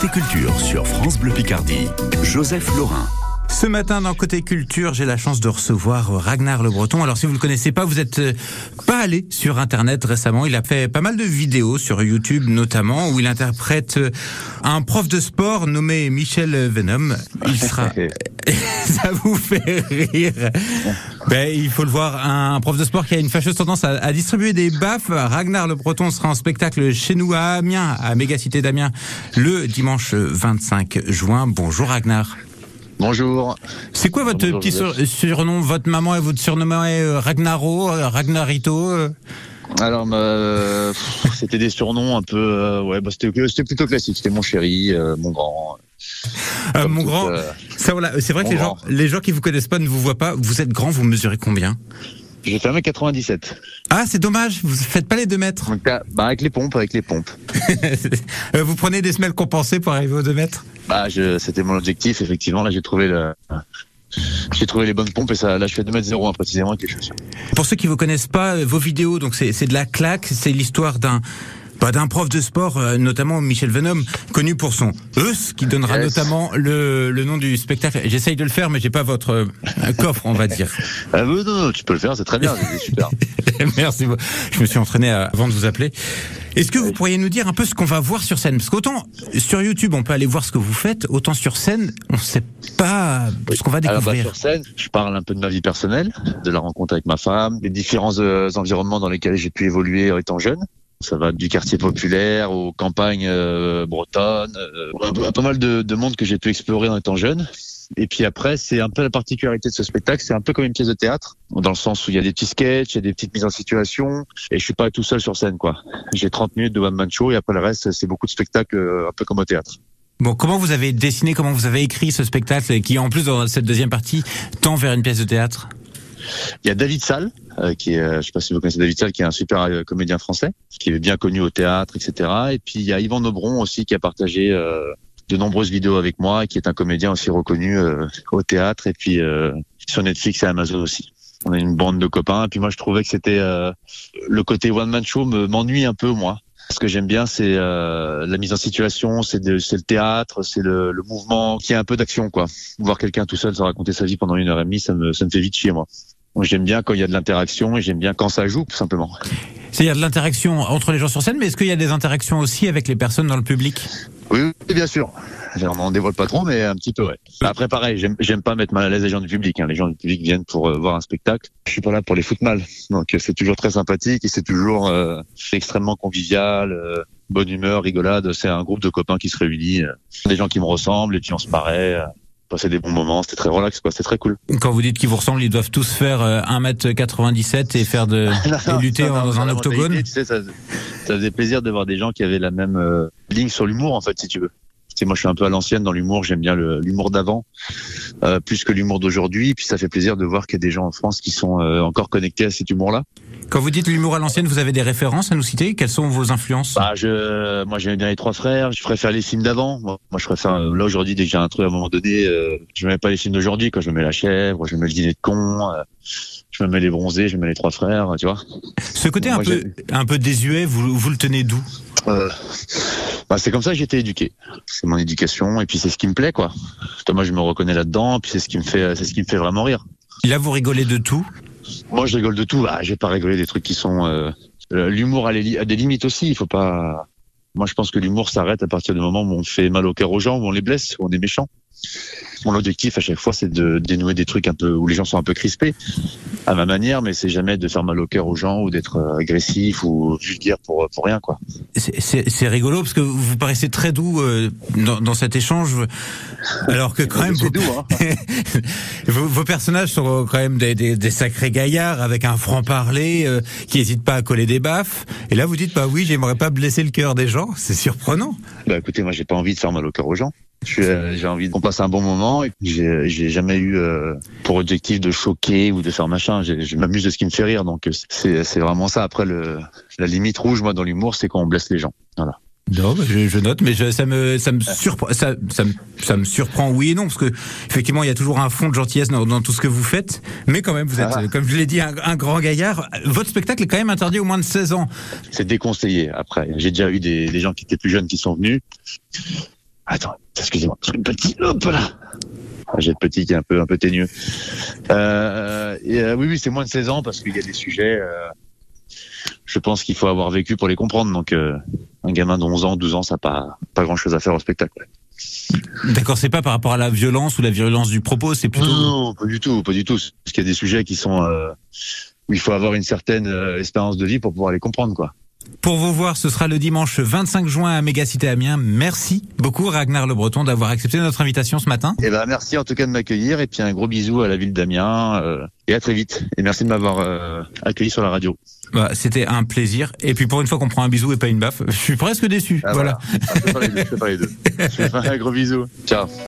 Côté culture sur France Bleu Picardie, Joseph Laurin. Ce matin dans Côté Culture, j'ai la chance de recevoir Ragnar Le Breton. Alors si vous le connaissez pas, vous êtes euh, pas allé sur internet récemment. Il a fait pas mal de vidéos sur YouTube notamment où il interprète euh, un prof de sport nommé Michel Venom. Il sera ça vous fait rire. Ben, il faut le voir, un prof de sport qui a une fâcheuse tendance à, à distribuer des baffes. Ragnar Le Breton sera en spectacle chez nous à Amiens, à Mégacité d'Amiens, le dimanche 25 juin. Bonjour Ragnar. Bonjour. C'est quoi votre Bonjour, petit sur- surnom Votre maman, elle vous surnommait euh, Ragnaro, euh, Ragnarito euh Alors, euh, pff, c'était des surnoms un peu, euh, ouais, bah, c'était plutôt classique. C'était mon chéri, euh, mon grand. Euh, Mon grand, euh, ça voilà, c'est vrai que les gens, les gens qui vous connaissent pas ne vous voient pas. Vous êtes grand, vous mesurez combien? J'ai fait 1m97. Ah, c'est dommage, vous faites pas les deux mètres. Donc, ah, bah, avec les pompes, avec les pompes. Euh, vous prenez des semelles compensées pour arriver aux deux mètres Bah, je- c'était mon objectif, effectivement. Là, j'ai trouvé le, j'ai trouvé les bonnes pompes et ça, là, je fais 2m01 précisément avec les chaussures. Pour ceux qui vous connaissent pas, euh, vos vidéos, donc c'est de la claque, c'est l'histoire d'un bah, d'un prof de sport, euh, notamment Michel Venom, connu pour son Eus, qui donnera Yes. notamment le, le nom du spectacle. J'essaye de le faire, mais j'ai pas votre euh, coffre, on va dire. Ah, non, non, tu peux le faire, c'est très bien, c'est super. Merci. Je me suis entraîné à- avant de vous appeler. Est-ce que vous pourriez nous dire un peu ce qu'on va voir sur scène? Parce qu'autant sur YouTube, on peut aller voir ce que vous faites, autant sur scène, on ne sait pas ce qu'on va Alors, bah, découvrir. sur scène, je parle un peu de ma vie personnelle, de la rencontre avec ma femme, des différents euh, environnements dans lesquels j'ai pu évoluer étant jeune. Ça va du quartier populaire aux campagnes euh, bretonnes, euh, pas mal de, de monde que j'ai pu explorer en étant jeune. Et puis après, c'est un peu la particularité de ce spectacle, c'est un peu comme une pièce de théâtre, dans le sens où il y a des petits sketchs, il y a des petites mises en situation, et je suis pas tout seul sur scène, quoi. J'ai 30 minutes de one man show, et après le reste, c'est beaucoup de spectacles, euh, un peu comme au théâtre. Bon, comment vous avez dessiné, comment vous avez écrit ce spectacle qui, en plus, dans cette deuxième partie, tend vers une pièce de théâtre? Il y a David Salle, euh, qui est, euh, je sais pas si vous connaissez David Salle, qui est un super euh, comédien français, qui est bien connu au théâtre, etc. Et puis il y a Yvan Nobron aussi, qui a partagé euh, de nombreuses vidéos avec moi, qui est un comédien aussi reconnu au théâtre, et puis sur Netflix et Amazon aussi. On a une bande de copains, et puis moi je trouvais que c'était euh, le côté one man show me- m'ennuie un peu moi. Ce que j'aime bien, c'est euh, la mise en situation, c'est le théâtre, c'est le, le mouvement, qui a un peu d'action, quoi. Voir quelqu'un tout seul se raconter sa vie pendant une heure et demie, ça me, ça me fait vite chier, moi. J'aime bien quand il y a de l'interaction et j'aime bien quand ça joue, tout simplement. C'est-à-dire de l'interaction entre les gens sur scène, mais est-ce qu'il y a des interactions aussi avec les personnes dans le public? Oui, oui, bien sûr. On dévoile pas trop, mais un petit peu, ouais. Après, pareil, j'aime, pas mettre mal à l'aise les gens du public. Hein. Les gens du public viennent pour euh, voir un spectacle. Je suis pas là pour les foutre mal. Donc, euh, c'est toujours très sympathique et c'est toujours euh, extrêmement convivial, euh, bonne humeur, rigolade. C'est un groupe de copains qui se réunit, des gens qui me ressemblent et puis on se paraît. Euh, passer des bons moments. C'était très relax, quoi. C'était très cool. Quand vous dites qu'ils vous ressemblent, ils doivent tous faire euh, 1m97 et faire de et lutter Non, dans un octogone mentalité, Tu sais, ça, ça faisait plaisir de voir des gens qui avaient la même euh, ligne sur l'humour, en fait, si tu veux. Sais, moi, je suis un peu à l'ancienne dans l'humour. J'aime bien l'humour d'avant, euh, plus que l'humour d'aujourd'hui. Puis ça fait plaisir de voir qu'il y a des gens en France qui sont euh, encore connectés à cet humour-là. Quand vous dites l'humour à l'ancienne, vous avez des références à nous citer? Quelles sont vos influences? Bah, je, moi, j'aime bien les trois frères. Je préfère les films d'avant. Moi, moi, je préfère euh, là aujourd'hui dès que j'ai un truc à un moment donné, euh, je mets pas les films d'aujourd'hui. Quand je me mets la chèvre, je me mets le dîner de con, je me mets les bronzés, je me mets les trois frères. Tu vois. Ce côté un moi, peu un peu désuet, vous vous le tenez d'où? Euh, bah, c'est comme ça que j'ai été éduqué. C'est mon éducation et puis c'est ce qui me plaît quoi. Moi je me reconnais là-dedans puis c'est ce qui me fait c'est ce qui me fait vraiment rire. Là, vous rigolez de tout? Moi je rigole de tout. Bah, j'ai pas rigolé des trucs qui sont euh, euh, l'humour a, li- a des limites aussi. Il faut pas. Moi je pense que l'humour s'arrête à partir du moment où on fait mal au cœur aux gens, où on les blesse, où on est méchant. Mon objectif à chaque fois c'est de dénouer des trucs un peu où les gens sont un peu crispés à ma manière, mais c'est jamais de faire mal au cœur aux gens ou d'être euh, agressif ou vulgaire pour pour rien quoi. C'est- rigolo parce que vous paraissez très doux euh, dans, dans cet échange, alors que quand même C'est vos, doux, hein. vos, vos personnages sont quand même des, des, des sacrés gaillards avec un franc parler euh, qui n'hésite pas à coller des baffes. Et là, vous dites bah oui, j'aimerais pas blesser le cœur des gens. C'est surprenant. Bah écoutez, moi j'ai pas envie de faire mal au cœur aux gens. Euh, J'ai envie qu'on passe un bon moment et j'ai j'ai jamais eu euh, pour objectif de choquer ou de faire machin. J'ai- Je m'amuse de ce qui me fait rire, donc c'est c'est vraiment ça. Après le la limite rouge, moi dans l'humour, c'est quand on blesse les gens. Voilà. Non, je, je note, mais je, ça me ça me surprend ça, ça, me, ça me surprend oui et non parce que effectivement il y a toujours un fond de gentillesse dans, dans tout ce que vous faites, mais quand même vous êtes Ah. comme je l'ai dit un, un grand gaillard. Votre spectacle est quand même interdit au moins de 16 ans. C'est déconseillé. Après, j'ai déjà eu des, des gens qui étaient plus jeunes qui sont venus. Attends, excusez-moi, le petit, hop là. Ah, J'ai le petit qui est un peu un peu ténueux. Euh, et, euh, oui, oui, c'est moins de 16 ans parce qu'il y a des sujets. euh, je pense qu'il faut avoir vécu pour les comprendre. Donc, euh, un gamin de 11 ans, 12 ans, ça n'a pas pas grand chose à faire au spectacle. D'accord, c'est pas par rapport à la violence ou la violence du propos, c'est plutôt. Non, non, pas du tout, pas du tout. Parce qu'il y a des sujets qui sont euh, où il faut avoir une certaine euh, expérience de vie pour pouvoir les comprendre, quoi. Pour vous voir, ce sera le dimanche 25 juin à Mégacité Amiens. Merci beaucoup Ragnar Le Breton d'avoir accepté notre invitation ce matin. Et ben merci en tout cas de m'accueillir et puis un gros bisou à la ville d'Amiens euh, et à très vite. Et merci de m'avoir euh, accueilli sur la radio. Bah, C'était un plaisir. Et puis pour une fois qu'on prend un bisou et pas une baffe, je suis presque déçu. Ah, voilà. Ah, je fais pas les deux. Je fais pas les deux. Je fais un gros bisou. Ciao.